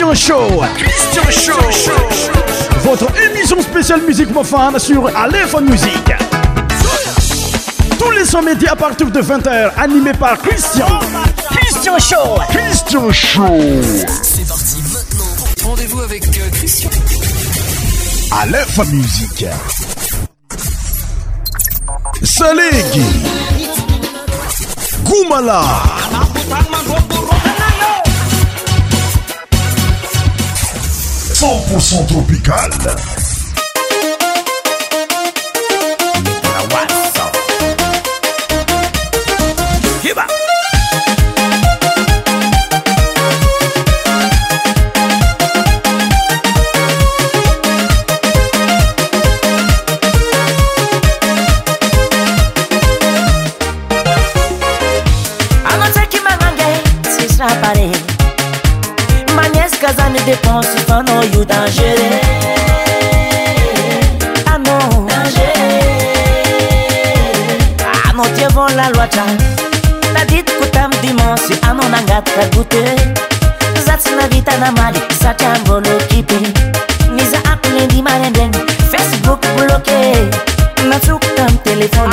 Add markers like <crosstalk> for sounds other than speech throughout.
Christian Show. Christian Show. Votre émission spéciale musique profane sur Aléphone Music. Tous les soirs médias à partir de 20h, animé par Christian. Christian Show. Christian Show. C'est parti maintenant. Rendez-vous avec euh, Christian. Aleph Musique. Salégui. Goumala. 100% tropical. oaeoano tievo laloacra nadit kutam dimonsi ano nagatkabute zatsnavitanamali sacavolekipe miza aplidimarede facebook bloke natukutam telefon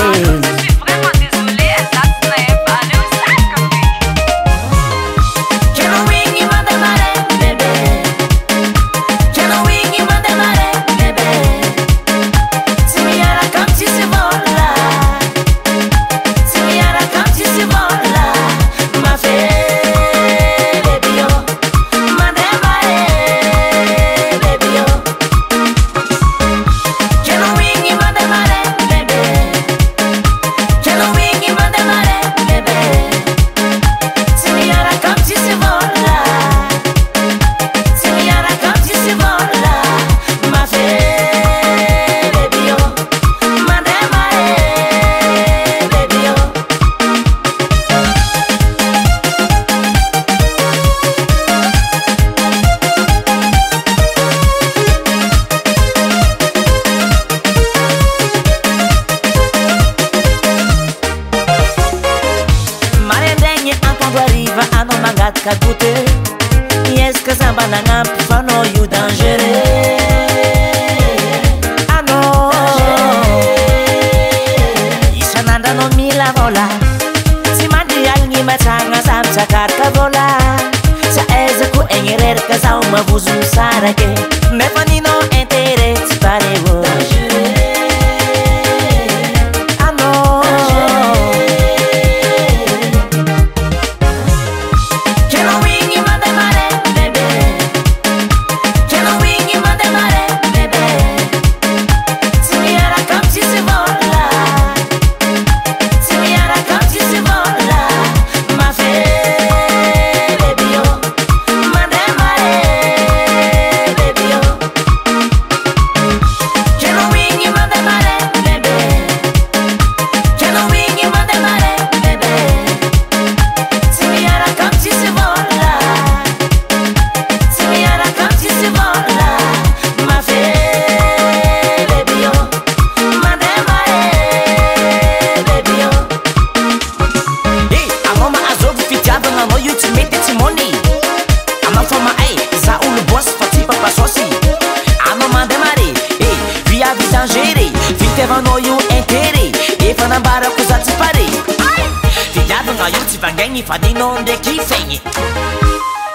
vagani fadinonde chi fen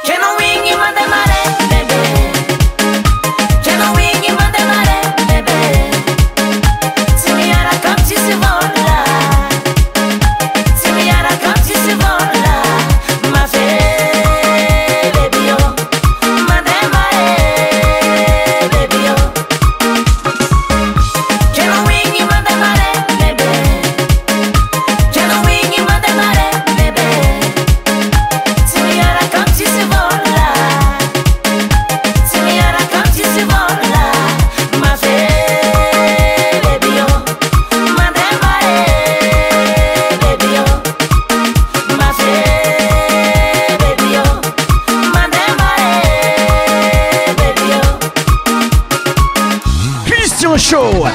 che no wini mademare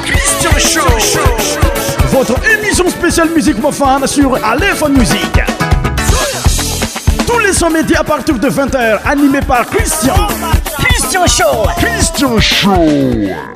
Christian Show. Votre émission spéciale musique profane sur Aléphone Musique. Tous les sommets à partir de 20h, animé par Christian. Christian Show. Christian Show.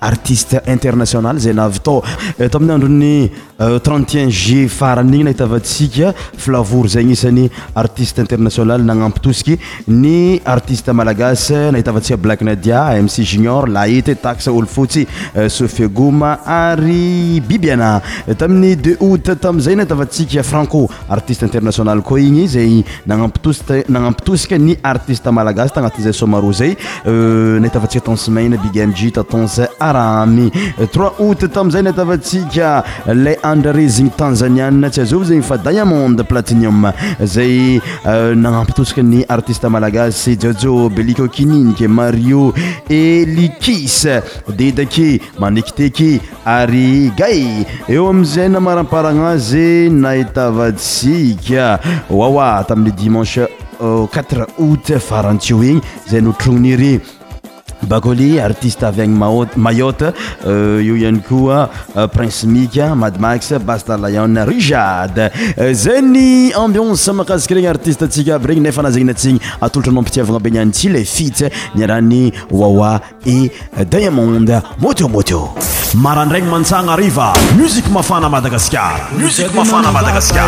atugrayinynaittsikaflaor zay nisany artiste internaional euh, nanampytosik ny atisteaaasasablak nadia mc jr lait tôlootsysigm euh, ary bibyana tamin'ny de ot tamzay nahitatsikafranco artieinternaioal ko igny zaanampytosika euh, nyarteaaastanaaaayaatnsanbigmgn aramy trois août tamiizay nahitavatsika lay andrarezigny tanzaniana tsy azaa zegny fa dayamande platinium zay euh, nanampitosikany artiste malagasy jojo belikokininike mario elikis de daky manekiteky ary gay eo amizay namaramparagna azy nahitavatsika wawa tamin'ny dimanche euh, quatre août farantyo igny zay notrononire bakoli artiste avyany mayot euh, io ihany koa euh, prince mik madmax bastalyon rijard euh, zany ambionse mahakazika regny artisteatsika aby regny nefa anazaninatsigny atolotra nao ampitiavana be niany tsyle fitsy niarahany wawa e diamonde moteomoteo marandrany mantsanaariva musik mafanamadagasarmiafamadagasa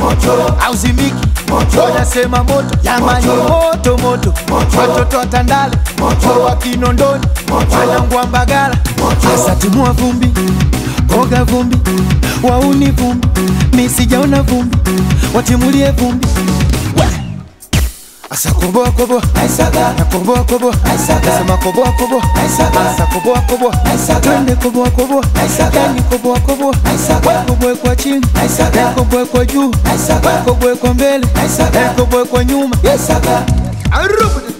moto, zimiki moto, nasema moto, jamani moto moto, watoto watandale Tandale moto, wa Kinondoni wanangwa Mbagala, sasa timua vumbi, oga vumbi, wauni vumbi, misijaona vumbi, watimulie vumbi Asa kobo kobo aisaga na kobo kobo a sema a kobo aisaga asa kobo kobo aisaga twende kobo kobo aisaga ni kobo kobo a kobo kwa chini aisaga kobo kwa juu aisaga kobo kwa mbele aisaga kobo a nyuma aisaga arubu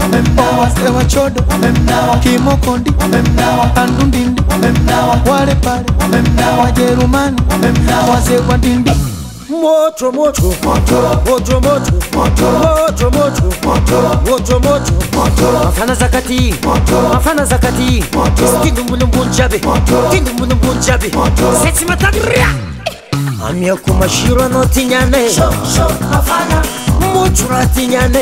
wamemnawa, sewa wa chodo wamemnawa, Kimokondi wamemnawa, Kandundindi wamemnawa, wale pale wamemnawa, jerumani wamemnawa, wazee wa dindi moto moto moto moto moto moto moto moto moto moto mafana zakati mafana zakati kindumbulum bunjabi kindumbulum bunjabi sesi matagria amya kumashiro no tinyane mochura tinyane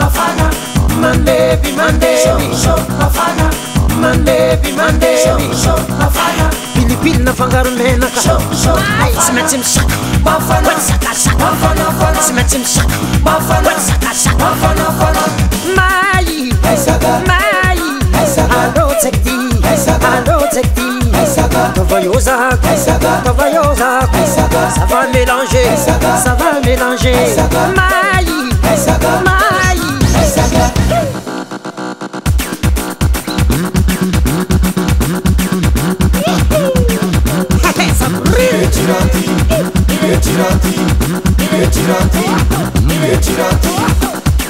mafana filipineafangaro menakayaty miymty mittyza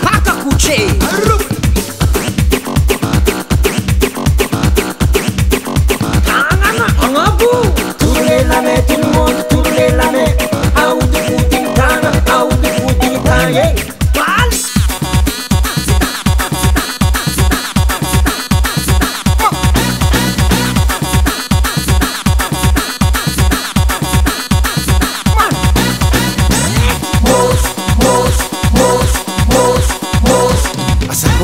pakakuchee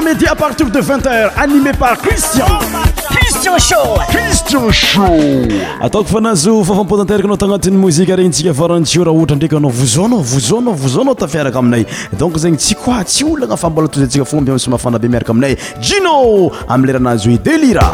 médi àpartir de vit heure animé par cisin cristian sho ataoko fa anazo fafampotanteraka anao tagnatin'ny mozika regny ntsika varantsio raha ohatra ndraiky anao vozanao vozanao vozanao tafiaraka aminay donc zegny tsy kua tsy ololo agnafambola tozy ntsika fo mbm somahafanabe miaraka aminay jino ami leranazoi e délira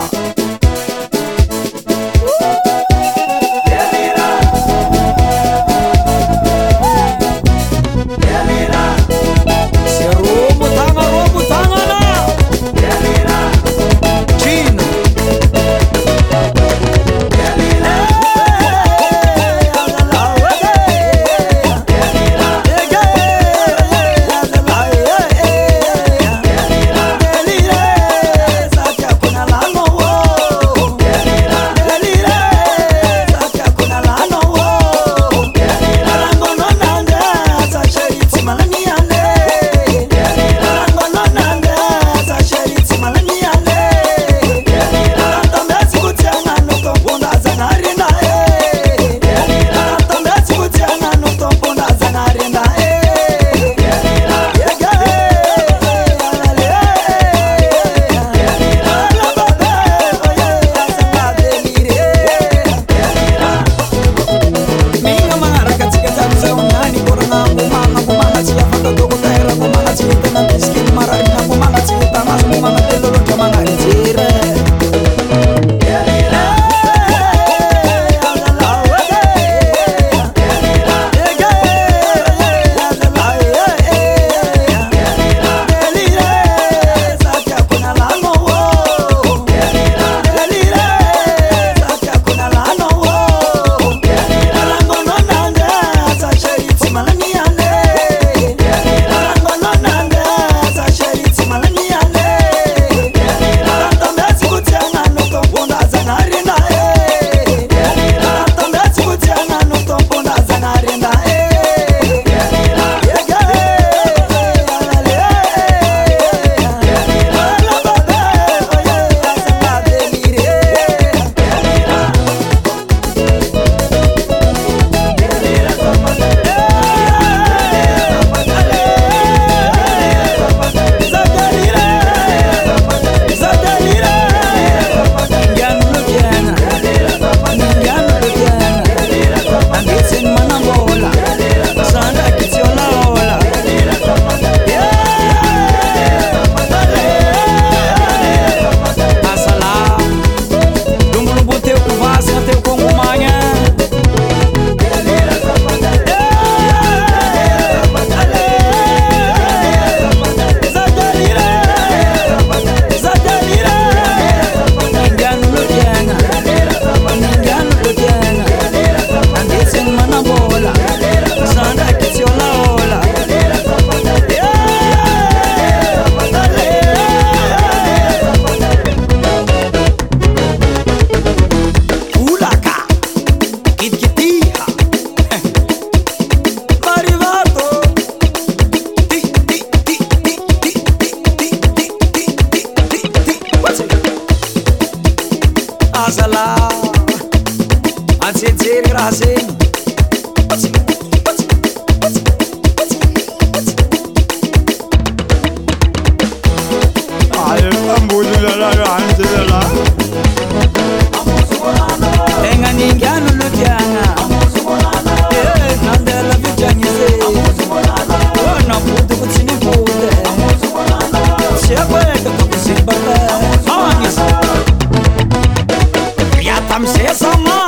i say some more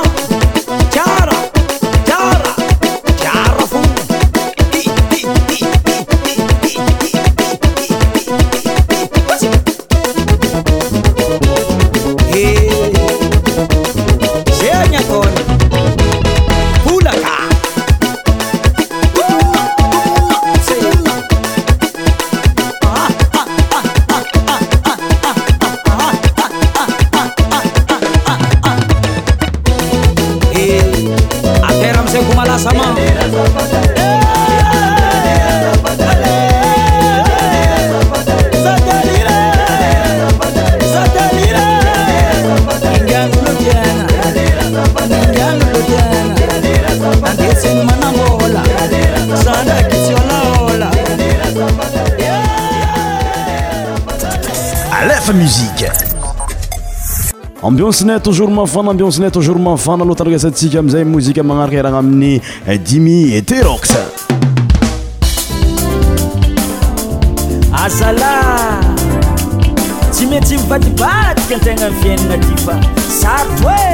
na tojourmafanaambionsinay toujour mafana aloha tandraasatsika aminzay mozika manaraka irana amin'ny eh, dimy eh, terox azala tsy mant mifatibatika antegna y fiainana y fa saro e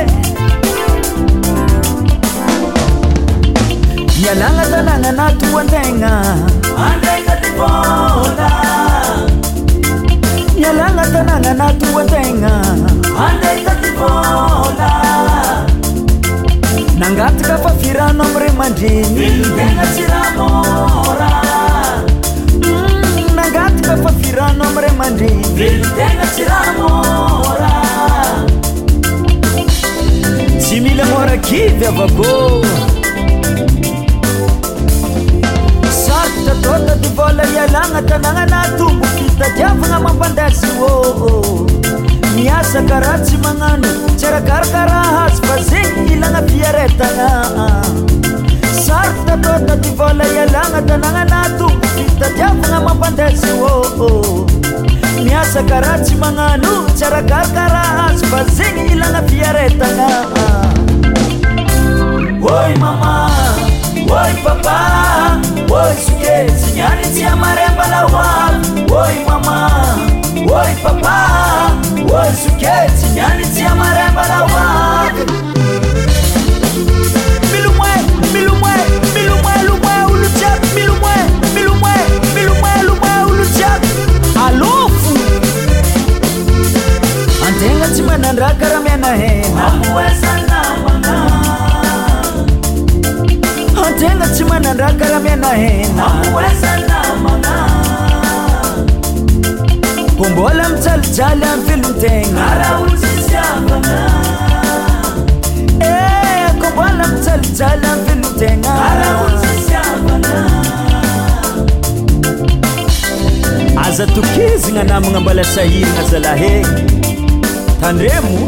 mialana tanana anatroantena anea mialana tanana anatroantegna nangataka fa virano amre mandrinytena tsy ramôra mm, nangataka fa virano amremandriny tegna tsy ramraha tsy mila morakiy avakô sart datotady vola ialagna tanananatongo tadiavagna mampandesô miaza karaha tsy manano tsyaragarakaraha sartato tatyvolaalanga danaganato tajiaaa mapandeô miasakarasy manganu cara garkaraas baziny ilagnga fiareta antegna tsy manandra karamina henakombola mitsalijaly amvilontegna kombola eh, mialijaly avelontenaaza tokezinanamagna mbala sahirina zala hegny tandremo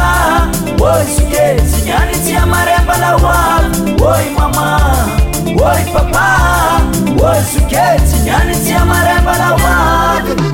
woi suke sinyani ciamarembalawa woi mama woi papa wo suke tinyani ciamarembalawan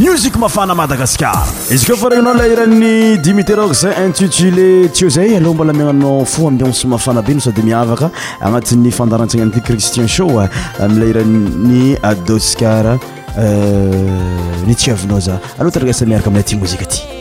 musik mafana madagascara izy koa fa regninao lairany dimitero z intitulé tsy o zay aloha mbola miagnanao fo amiynoso mafana benao sady miavaka agnatin'ny fandarantsaigna n'ity christien sho amileiranny adoskara euh, nytiavinao za aloha tadragasa miaraka amiley ty mozika ty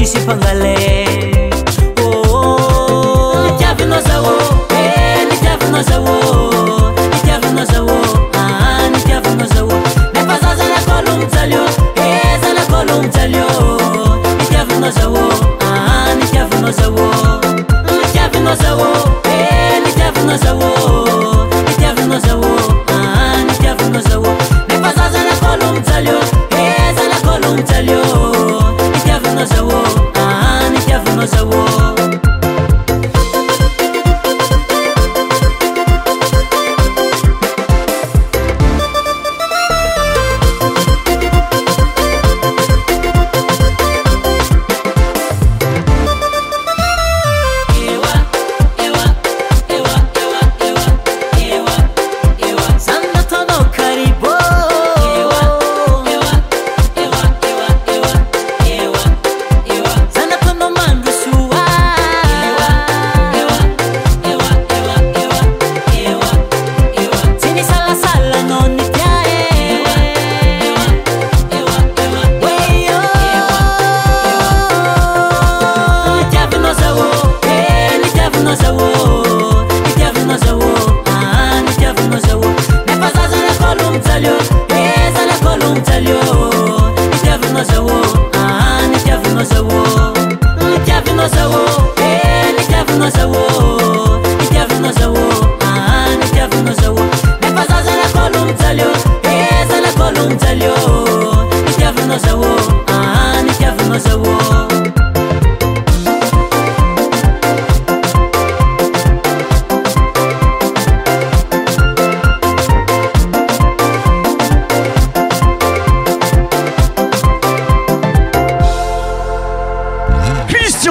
खुशी से पंगले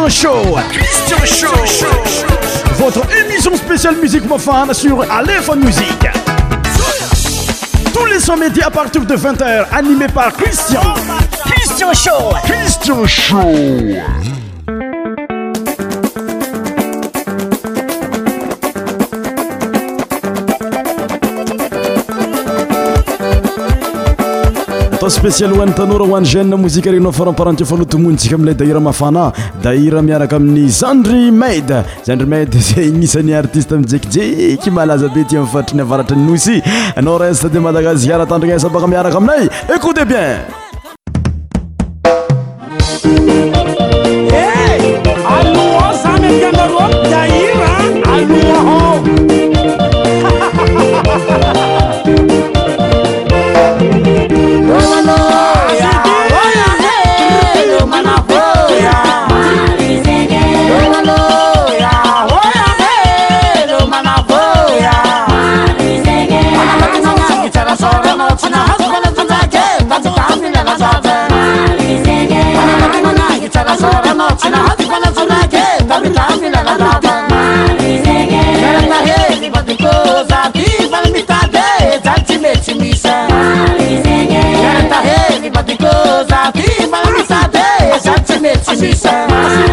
Christian Show. Christian Show. Votre émission spéciale musique mofane sur Aléphone Musique. Tous les sons à partir de 20h, animés par Christian. Christian Show. Christian Show. spécialy hoan'ny tanora hoan'ny gene mozike regnynao faraparanti fa alohatomonyjika amiiley dahira mafanaa dahira miaraka amin'ny jendry maide zendry maide <laughs> za gnisan'ny artiste amijekijeky malaza be ti ami'y faritriny avaratra ny nosy anao renste de madagaskanatandrigny asa baka miaraka aminay écoute bien submit to me, sir.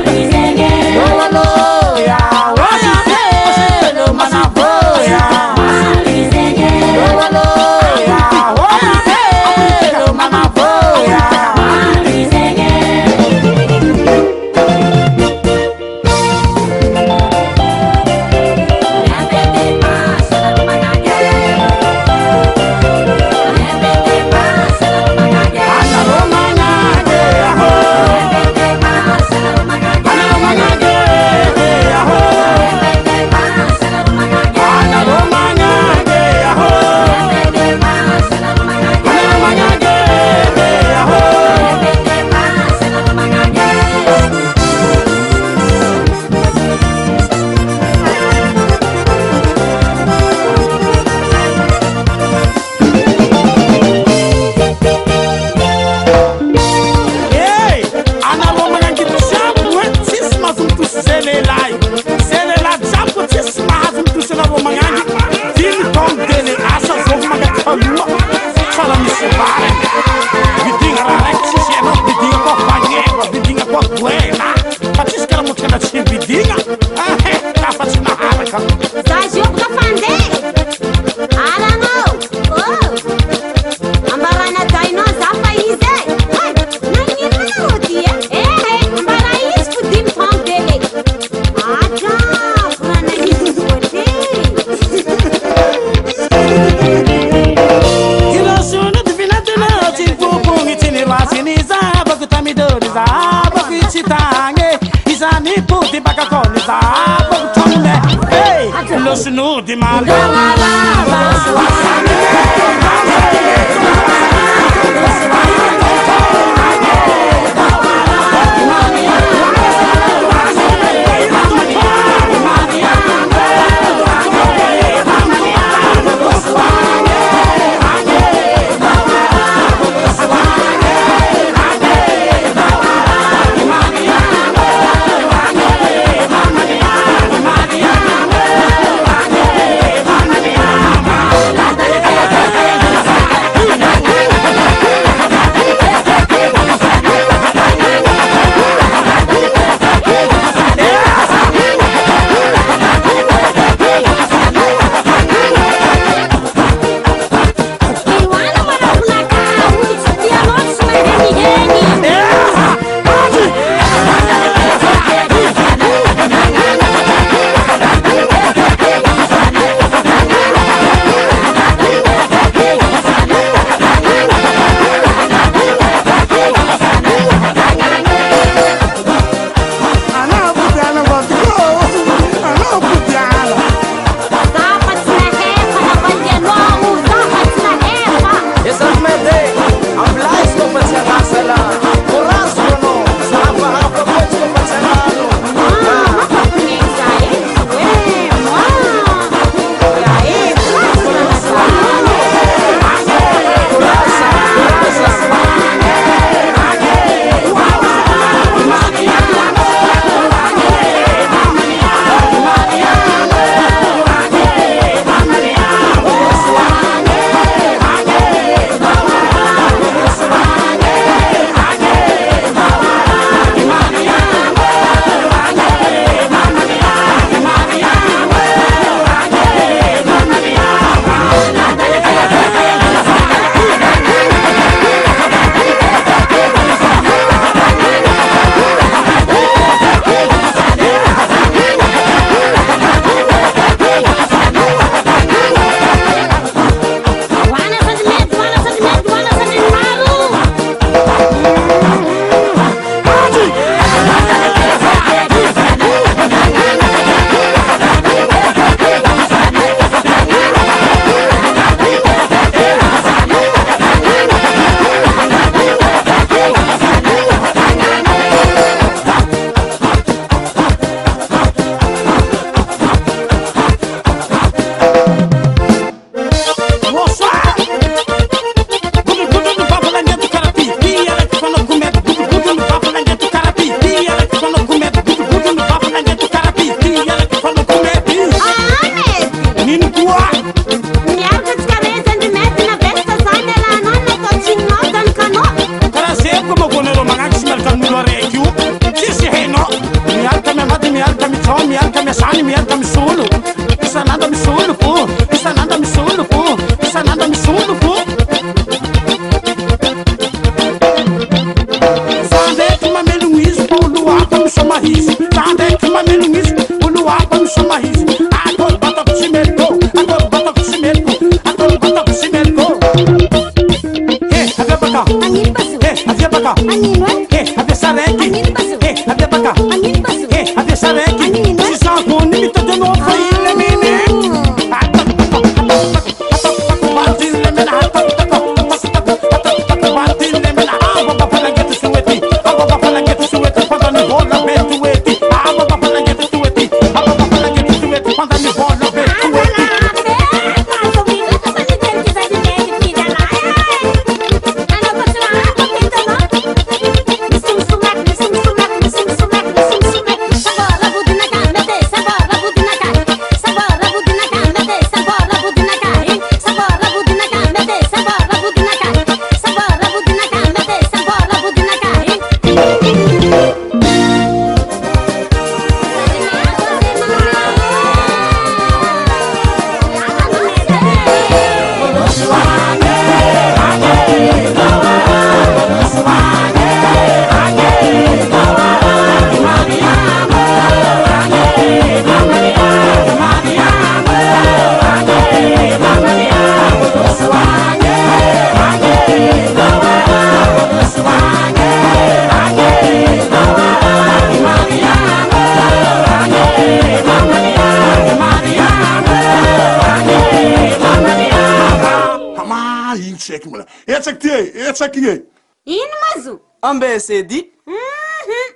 E mhm.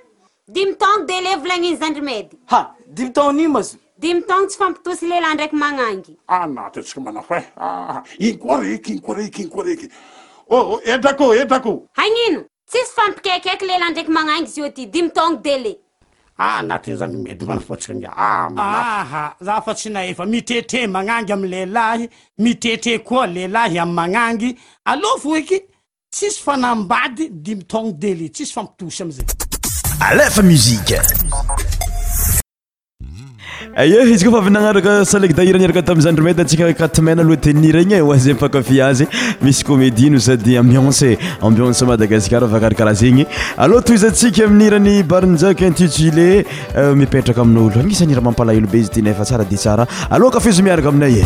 imytono dele volanino zandromedya dimytoonimazy dimytongo sy fampitosy lela ndraiky manangy anaty ah, tska manaho eh. ah, ah, iny ko reky inko reky inykorekyô oh, oh, edakô edakô anino tsisy fampikakaiky lela ndraiky manangy zyio ty dimytongo dele anatiy zandromady manafôtsika naha za fa tsy naefa mitetre manangy amy lelahy mitete koa lelahy amy manangylô tyfaabayditon delsapiaa eyeizy kofa vynanarakasaehrniraka tamizandromedasiaame aloa tenira e, iny oza fankafiazy misyomédino sady ambience ambience madagasiara vakarkaraha zegny aloatozy tsika minirany barnzak intitulé euh, mipetraka amin'olo agnisa nyira mampalah lo be izy tnfatsara di sara ao kafizo miaraka aminaye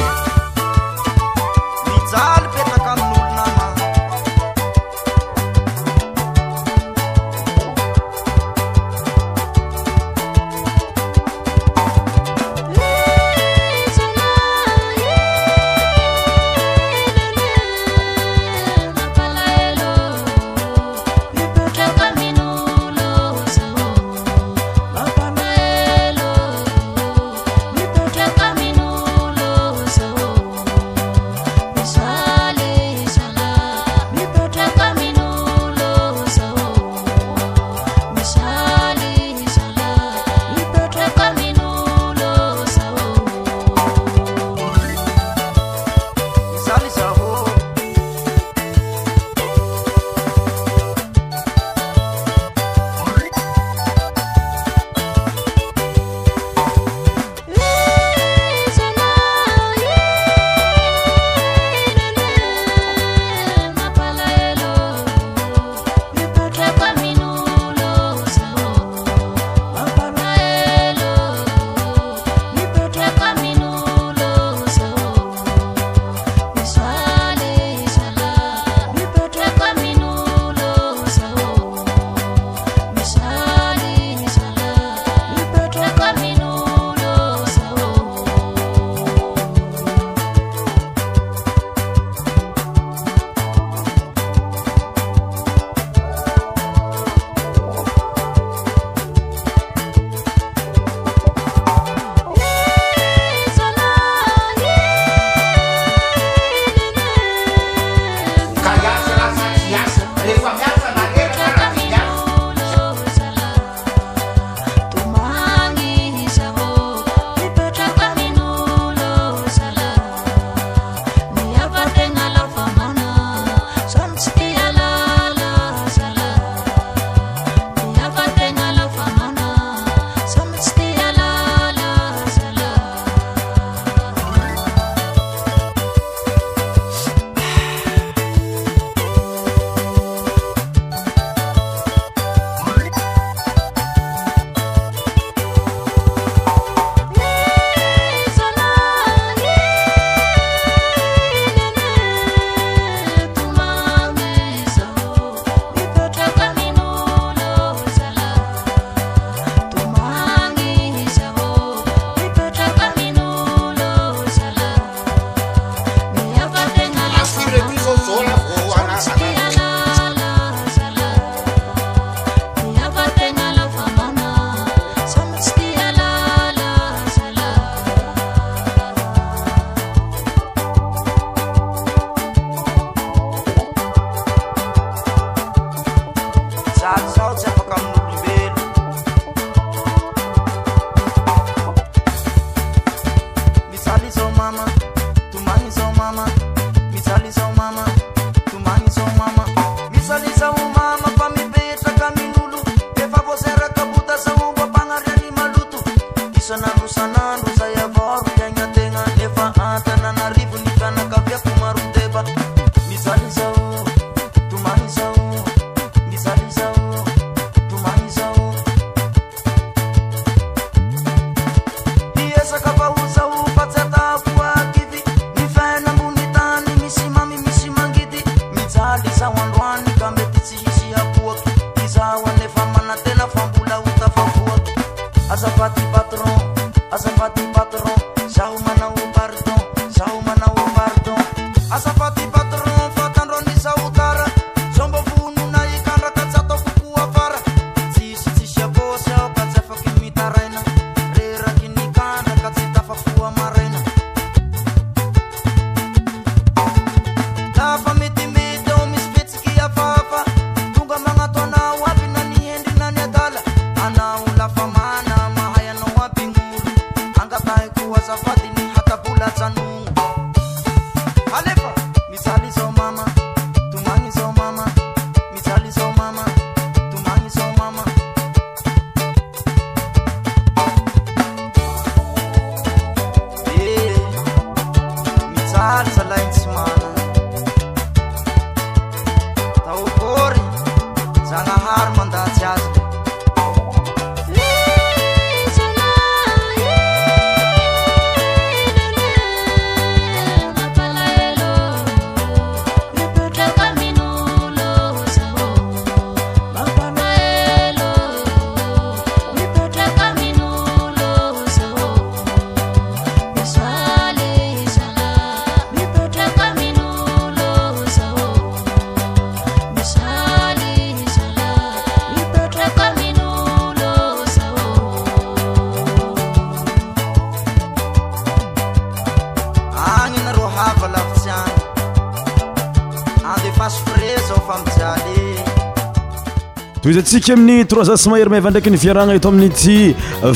zatsika amin'ny troiza smahery maava ndraiky ny fiaragna eto aminy ty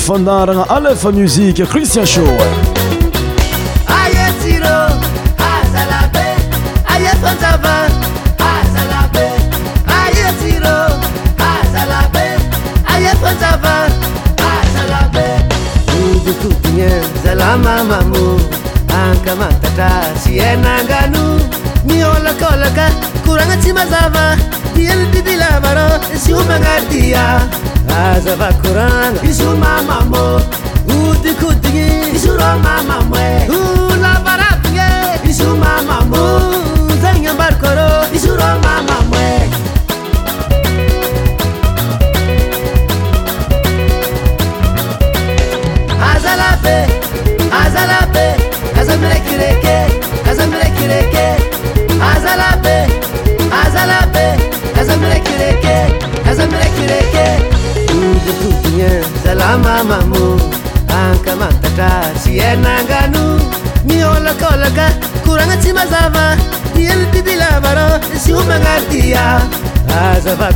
fandaragna alef muziqe christian sho se va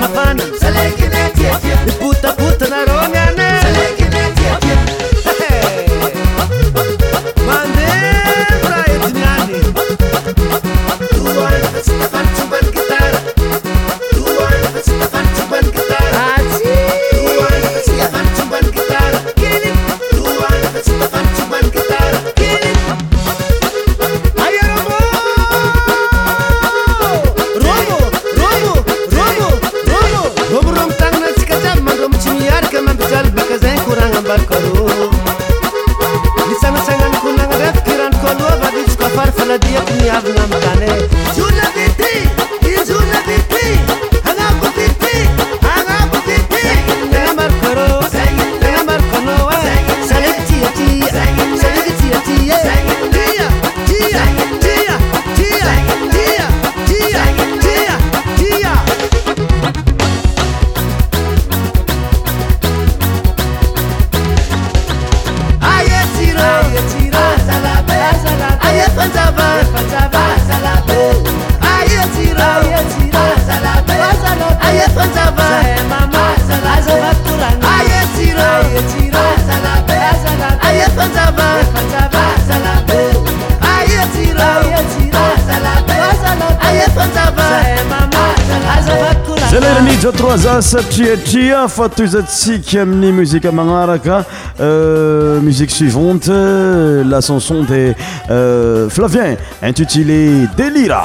Havana tiacia fatozatsikamni musiq amanaraka euh, musique suivante la sanson de euh, flavien intutile delira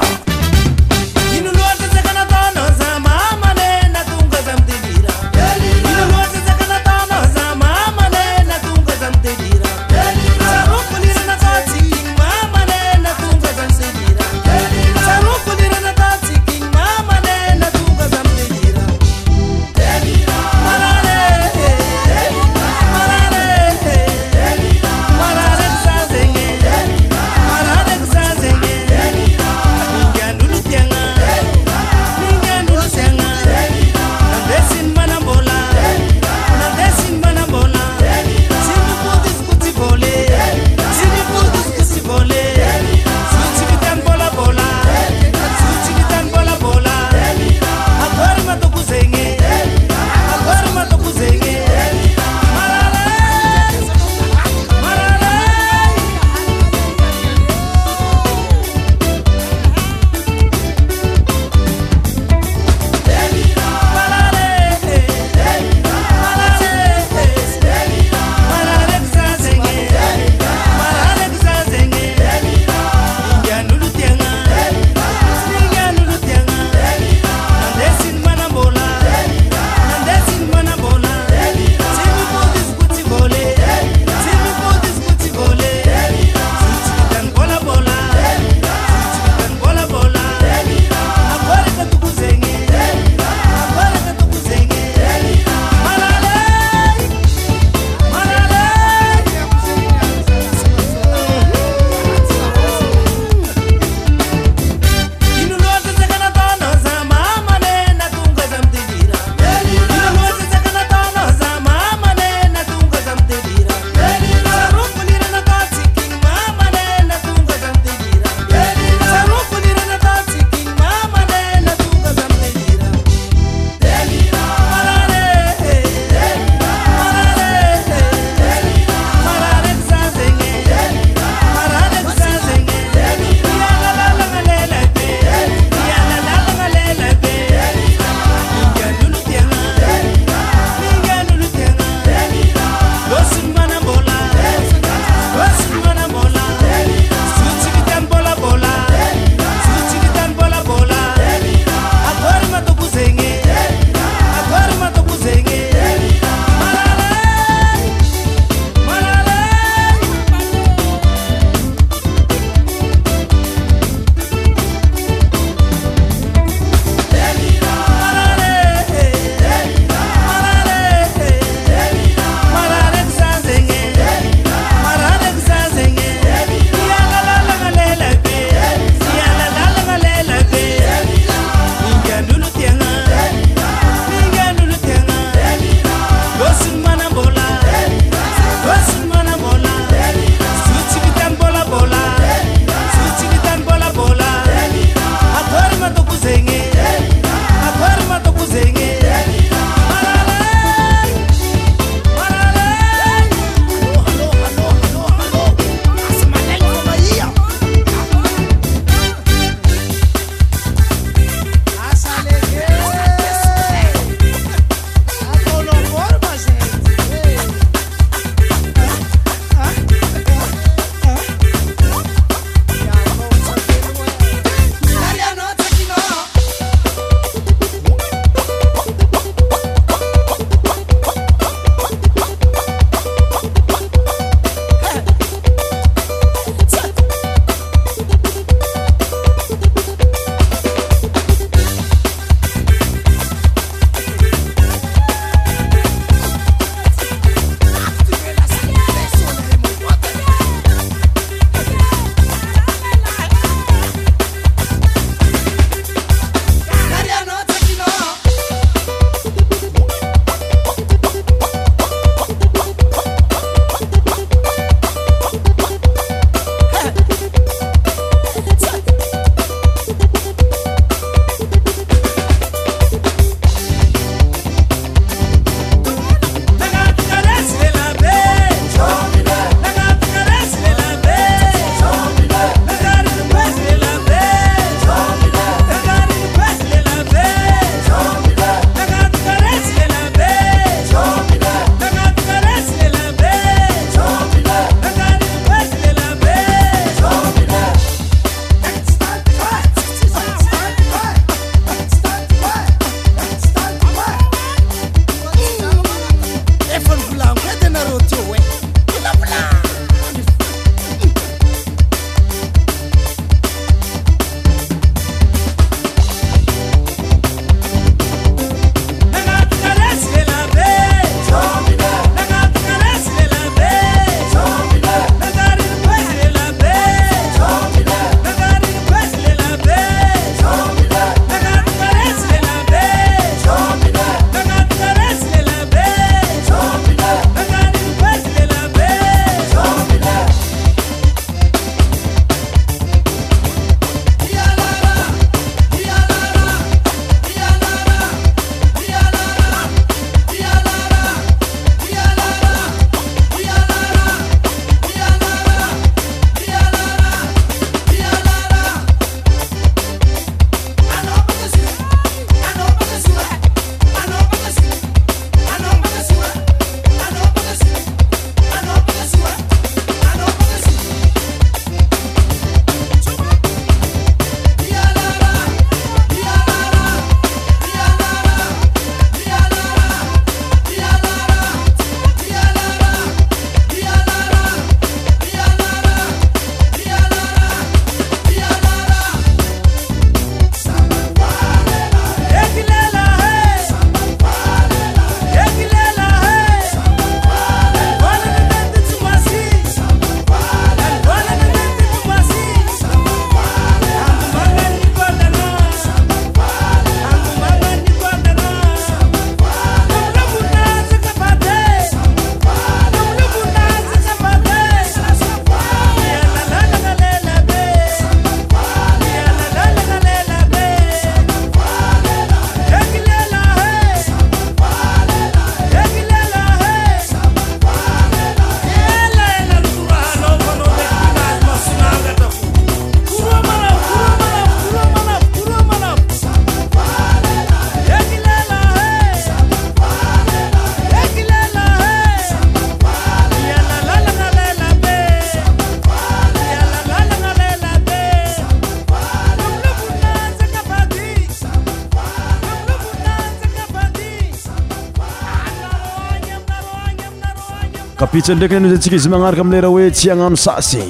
pitendrei nao zatsika izy magnaraka amlera hoe tsy agnano sasyopay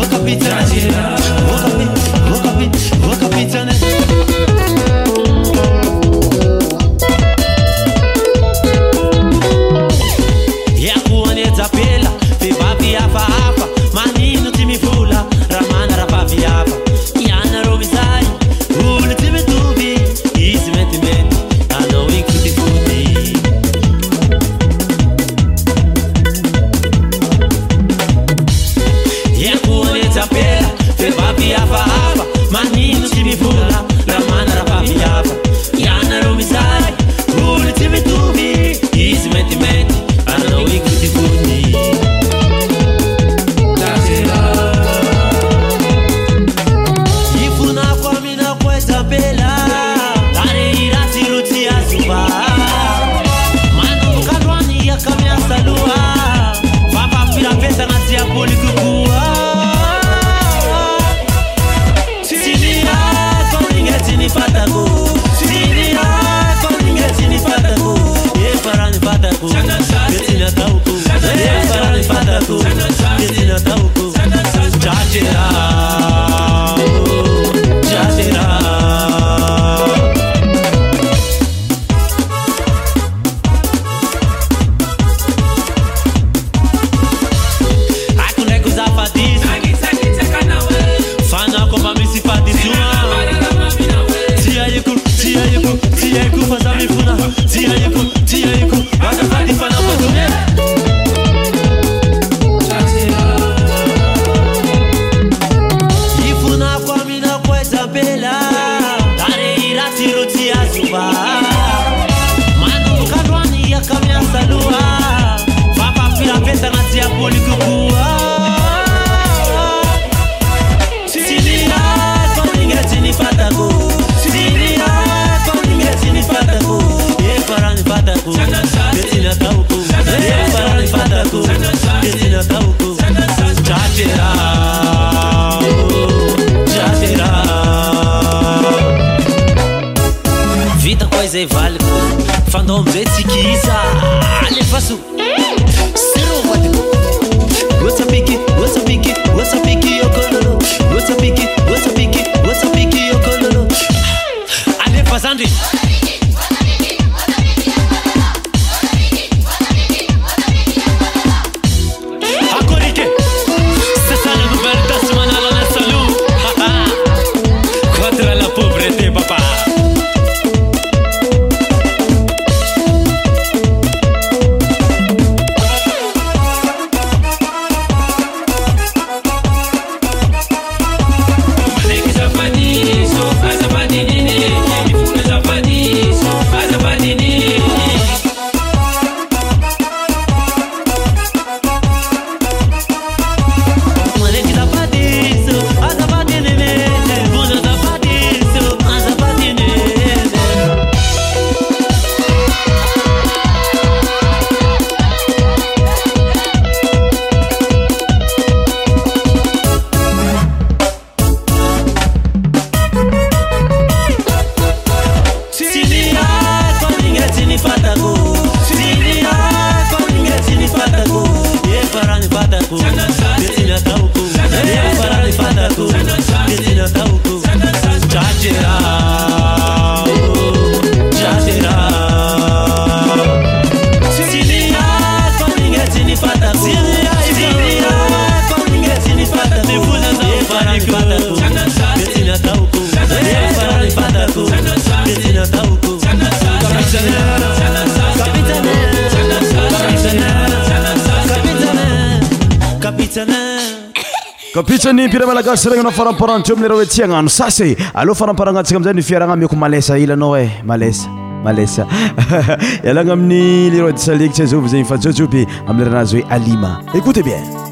oa zaoaoay نمفتكيزة علفسو pitrany mpira malagasy regny anao faramparanteo ami leraha hoe e? <laughs> tsy agnano sasy aleoha faramparana tsika mizay nifiaragna mieko malesa elanao e malesa malesa ialagna amin'ny lerodesaleny tsy azaov zegny fa jeojebe am leraanazy hoe alima ecote bien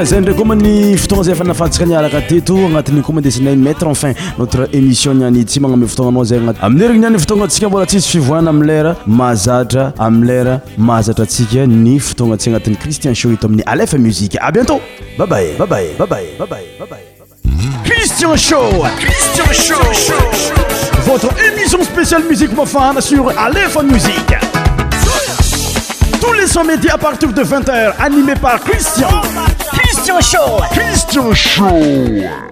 ndraiky koa ma teto mettre enfin notre émission christian show musique à bientôt bye. Bye bye. Bye Christian Show Christian Show Votre émission spéciale musique profane sur Aleph Musique Tous les sommets à partir de 20h animé par Christian سشو